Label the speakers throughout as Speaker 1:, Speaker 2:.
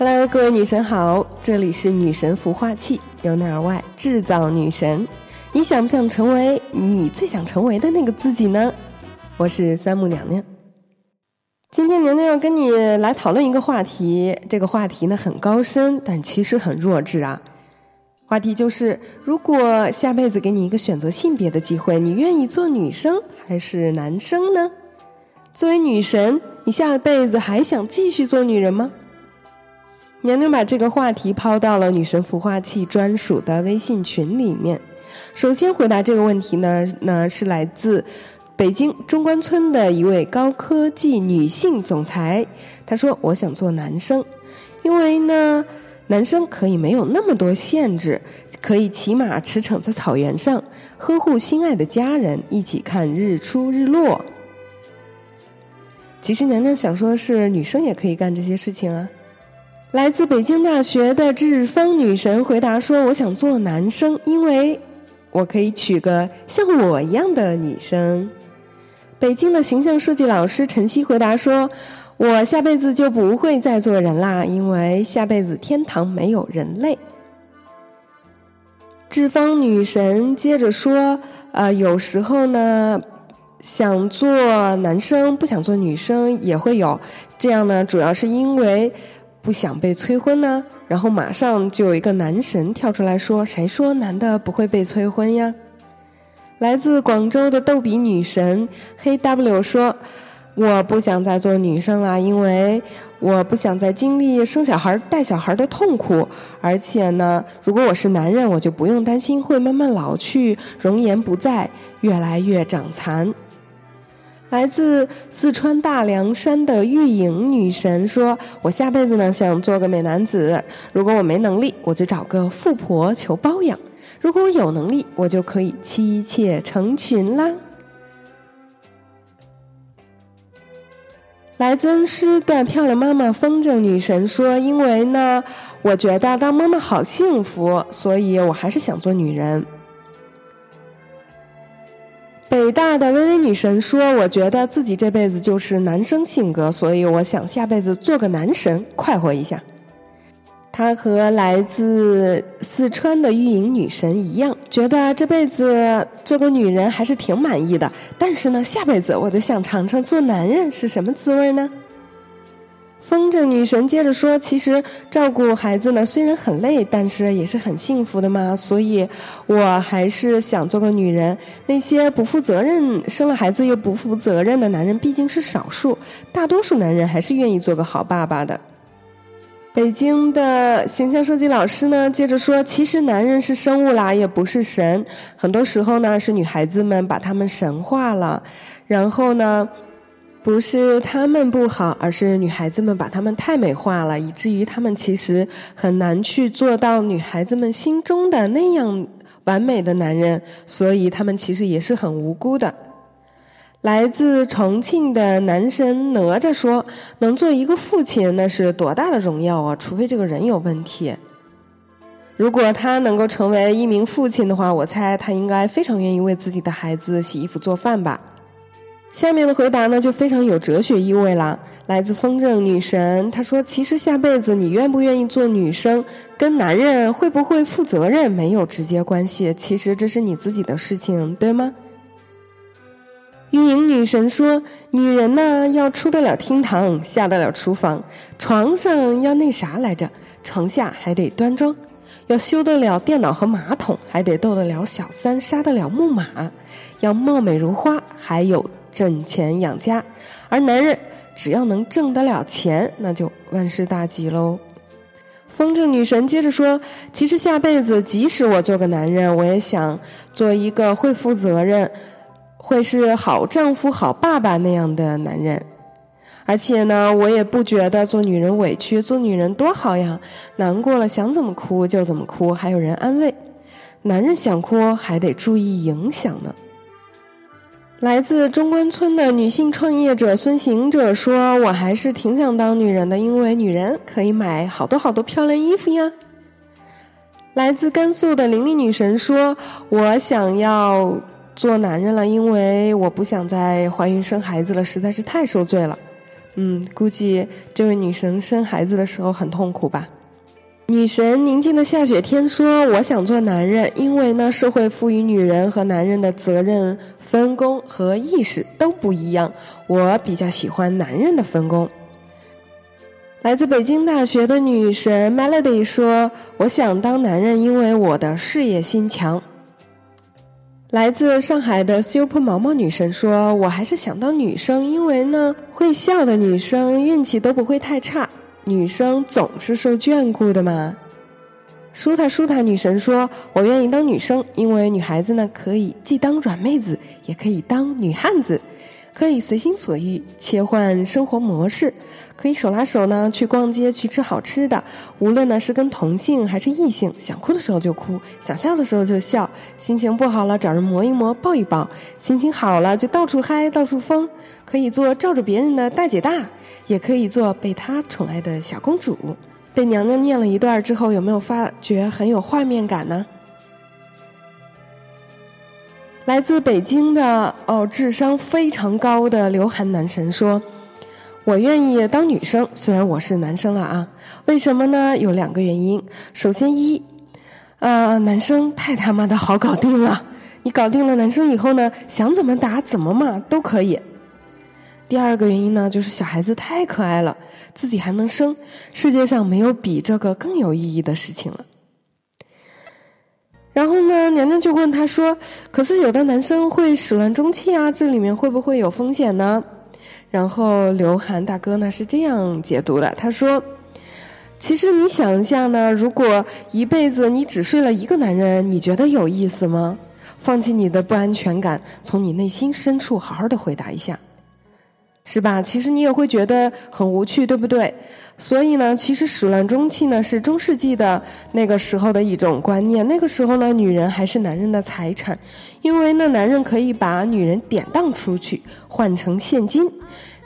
Speaker 1: Hello，各位女神好，这里是女神孵化器，由内而外制造女神。你想不想成为你最想成为的那个自己呢？我是三木娘娘。今天娘娘要跟你来讨论一个话题，这个话题呢很高深，但其实很弱智啊。话题就是，如果下辈子给你一个选择性别的机会，你愿意做女生还是男生呢？作为女神，你下辈子还想继续做女人吗？娘娘把这个话题抛到了女神孵化器专属的微信群里面。首先回答这个问题呢，那是来自北京中关村的一位高科技女性总裁。她说：“我想做男生，因为呢，男生可以没有那么多限制，可以骑马驰骋在草原上，呵护心爱的家人，一起看日出日落。”其实娘娘想说的是，女生也可以干这些事情啊。来自北京大学的志方女神回答说：“我想做男生，因为我可以娶个像我一样的女生。”北京的形象设计老师陈曦回答说：“我下辈子就不会再做人啦，因为下辈子天堂没有人类。”志方女神接着说：“呃，有时候呢，想做男生不想做女生也会有，这样呢，主要是因为。”不想被催婚呢，然后马上就有一个男神跳出来说：“谁说男的不会被催婚呀？”来自广州的逗比女神黑 W 说：“我不想再做女生了，因为我不想再经历生小孩、带小孩的痛苦。而且呢，如果我是男人，我就不用担心会慢慢老去，容颜不在，越来越长残。”来自四川大凉山的玉影女神说：“我下辈子呢想做个美男子，如果我没能力，我就找个富婆求包养；如果我有能力，我就可以妻妾成群啦。”来自恩施的漂亮妈妈风筝女神说：“因为呢，我觉得当妈妈好幸福，所以我还是想做女人。”北大的微微女神说：“我觉得自己这辈子就是男生性格，所以我想下辈子做个男神，快活一下。”她和来自四川的玉莹女神一样，觉得这辈子做个女人还是挺满意的，但是呢，下辈子我就想尝尝做男人是什么滋味呢。风筝女神接着说：“其实照顾孩子呢，虽然很累，但是也是很幸福的嘛。所以，我还是想做个女人。那些不负责任、生了孩子又不负责任的男人毕竟是少数，大多数男人还是愿意做个好爸爸的。”北京的形象设计老师呢，接着说：“其实男人是生物啦，也不是神。很多时候呢，是女孩子们把他们神化了，然后呢。”不是他们不好，而是女孩子们把他们太美化了，以至于他们其实很难去做到女孩子们心中的那样完美的男人，所以他们其实也是很无辜的。来自重庆的男神哪吒说：“能做一个父亲，那是多大的荣耀啊！除非这个人有问题。如果他能够成为一名父亲的话，我猜他应该非常愿意为自己的孩子洗衣服做饭吧。”下面的回答呢，就非常有哲学意味了。来自风筝女神，她说：“其实下辈子你愿不愿意做女生，跟男人会不会负责任没有直接关系。其实这是你自己的事情，对吗？”运营女神说：“女人呢，要出得了厅堂，下得了厨房，床上要那啥来着，床下还得端庄，要修得了电脑和马桶，还得斗得了小三，杀得了木马，要貌美如花，还有。”挣钱养家，而男人只要能挣得了钱，那就万事大吉喽。风筝女神接着说：“其实下辈子，即使我做个男人，我也想做一个会负责任、会是好丈夫、好爸爸那样的男人。而且呢，我也不觉得做女人委屈，做女人多好呀！难过了想怎么哭就怎么哭，还有人安慰。男人想哭还得注意影响呢。”来自中关村的女性创业者孙行者说：“我还是挺想当女人的，因为女人可以买好多好多漂亮衣服呀。”来自甘肃的玲玲女神说：“我想要做男人了，因为我不想再怀孕生孩子了，实在是太受罪了。”嗯，估计这位女神生孩子的时候很痛苦吧。女神宁静的下雪天说：“我想做男人，因为呢，社会赋予女人和男人的责任分工和意识都不一样。我比较喜欢男人的分工。”来自北京大学的女神 Melody 说：“我想当男人，因为我的事业心强。”来自上海的 Super 毛毛女神说：“我还是想当女生，因为呢，会笑的女生运气都不会太差。”女生总是受眷顾的嘛。舒塔舒塔女神说：“我愿意当女生，因为女孩子呢可以既当软妹子，也可以当女汉子，可以随心所欲切换生活模式，可以手拉手呢去逛街，去吃好吃的。无论呢是跟同性还是异性，想哭的时候就哭，想笑的时候就笑，心情不好了找人磨一磨，抱一抱；心情好了就到处嗨，到处疯，可以做罩着别人的大姐大。”也可以做被他宠爱的小公主。被娘娘念了一段之后，有没有发觉很有画面感呢？来自北京的哦，智商非常高的刘涵男神说：“我愿意当女生，虽然我是男生了啊。为什么呢？有两个原因。首先一，呃，男生太他妈的好搞定了。你搞定了男生以后呢，想怎么打怎么骂都可以。”第二个原因呢，就是小孩子太可爱了，自己还能生，世界上没有比这个更有意义的事情了。然后呢，娘娘就问他说：“可是有的男生会始乱终弃啊，这里面会不会有风险呢？”然后刘涵大哥呢是这样解读的，他说：“其实你想一下呢，如果一辈子你只睡了一个男人，你觉得有意思吗？放弃你的不安全感，从你内心深处好好的回答一下。”是吧？其实你也会觉得很无趣，对不对？所以呢，其实始乱终弃呢是中世纪的那个时候的一种观念。那个时候呢，女人还是男人的财产，因为那男人可以把女人典当出去换成现金。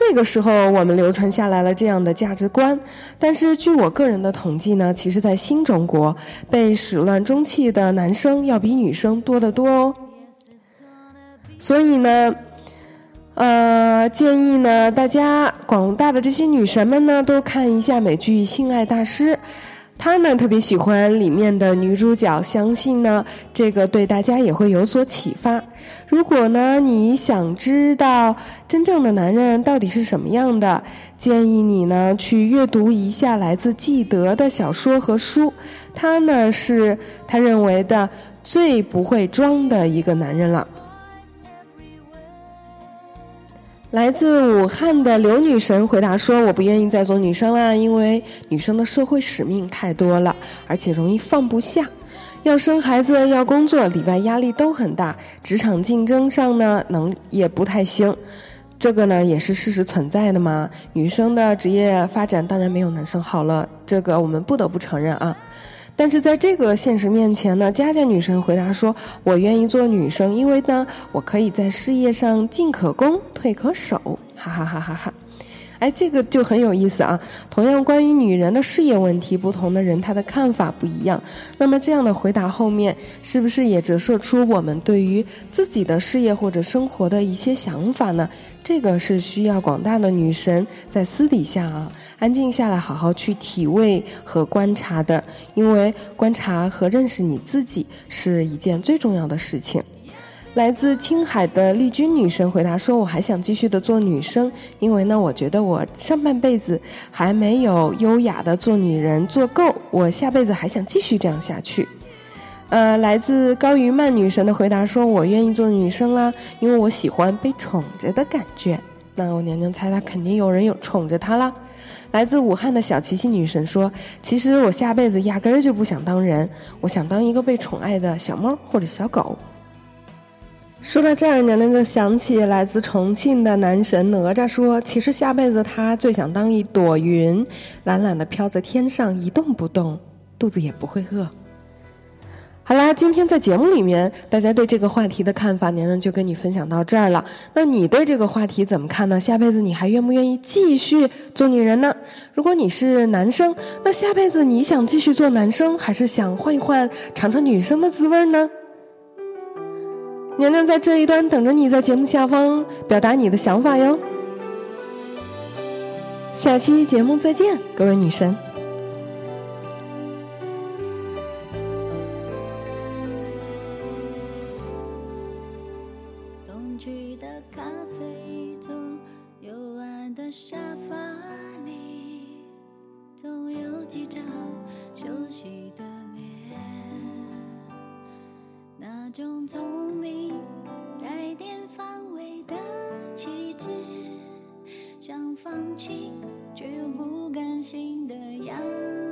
Speaker 1: 那个时候我们流传下来了这样的价值观。但是据我个人的统计呢，其实在新中国被始乱终弃的男生要比女生多得多哦。所以呢。呃，建议呢，大家广大的这些女神们呢，都看一下美剧《性爱大师》，她呢特别喜欢里面的女主角，相信呢这个对大家也会有所启发。如果呢你想知道真正的男人到底是什么样的，建议你呢去阅读一下来自纪德的小说和书，他呢是他认为的最不会装的一个男人了。来自武汉的刘女神回答说：“我不愿意再做女生了，因为女生的社会使命太多了，而且容易放不下。要生孩子，要工作，里外压力都很大，职场竞争上呢，能也不太行。这个呢，也是事实存在的嘛。女生的职业发展当然没有男生好了，这个我们不得不承认啊。”但是在这个现实面前呢，佳佳女神回答说：“我愿意做女生，因为呢，我可以在事业上进可攻，退可守。”哈哈哈哈哈。哎，这个就很有意思啊。同样，关于女人的事业问题，不同的人他的看法不一样。那么这样的回答后面，是不是也折射出我们对于自己的事业或者生活的一些想法呢？这个是需要广大的女神在私底下啊，安静下来，好好去体味和观察的。因为观察和认识你自己是一件最重要的事情。来自青海的丽君女神回答说：“我还想继续的做女生，因为呢，我觉得我上半辈子还没有优雅的做女人做够，我下辈子还想继续这样下去。”呃，来自高于曼女神的回答说：“我愿意做女生啦，因为我喜欢被宠着的感觉。”那我娘娘猜，她肯定有人有宠着她啦。来自武汉的小琪琪女神说：“其实我下辈子压根儿就不想当人，我想当一个被宠爱的小猫或者小狗。”说到这儿，娘娘就想起来自重庆的男神哪吒说：“其实下辈子他最想当一朵云，懒懒的飘在天上，一动不动，肚子也不会饿。”好啦，今天在节目里面，大家对这个话题的看法，娘娘就跟你分享到这儿了。那你对这个话题怎么看呢？下辈子你还愿不愿意继续做女人呢？如果你是男生，那下辈子你想继续做男生，还是想换一换，尝尝女生的滋味呢？娘娘在这一端等着你在节目下方表达你的想法哟。下期节目再见各位女神。
Speaker 2: 那种聪明，带点防卫的气质，想放弃却又不甘心的样子。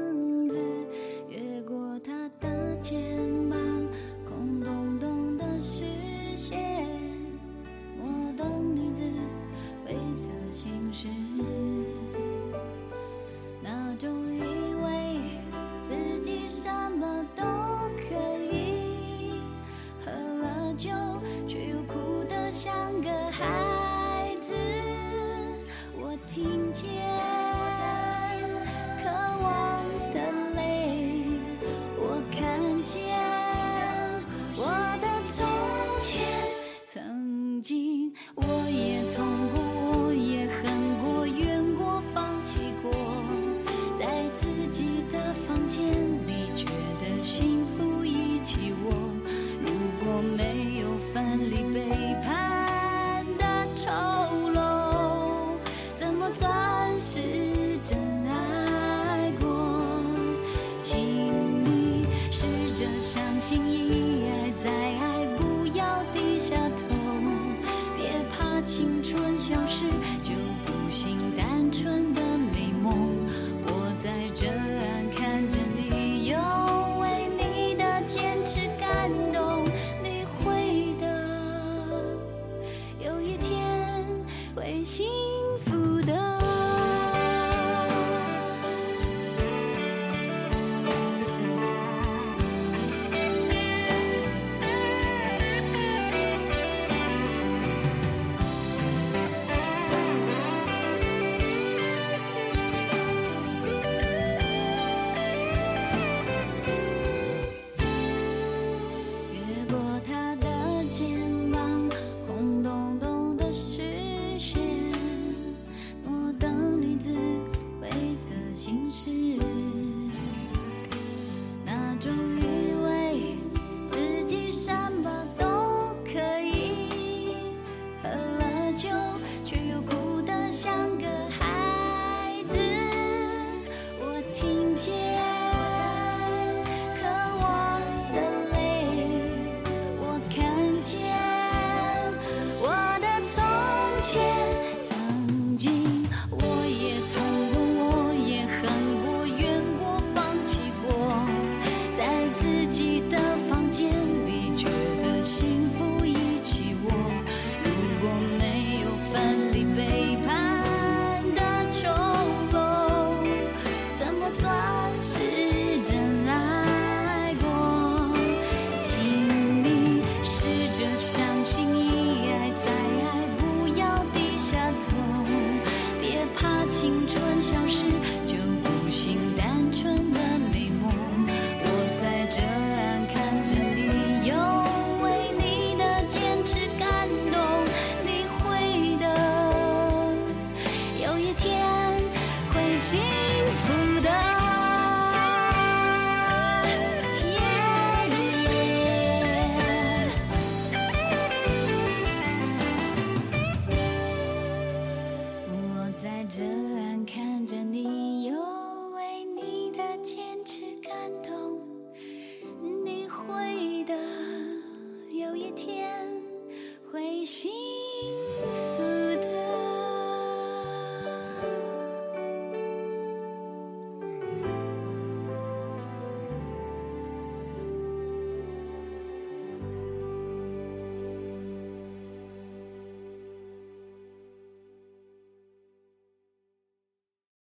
Speaker 2: 就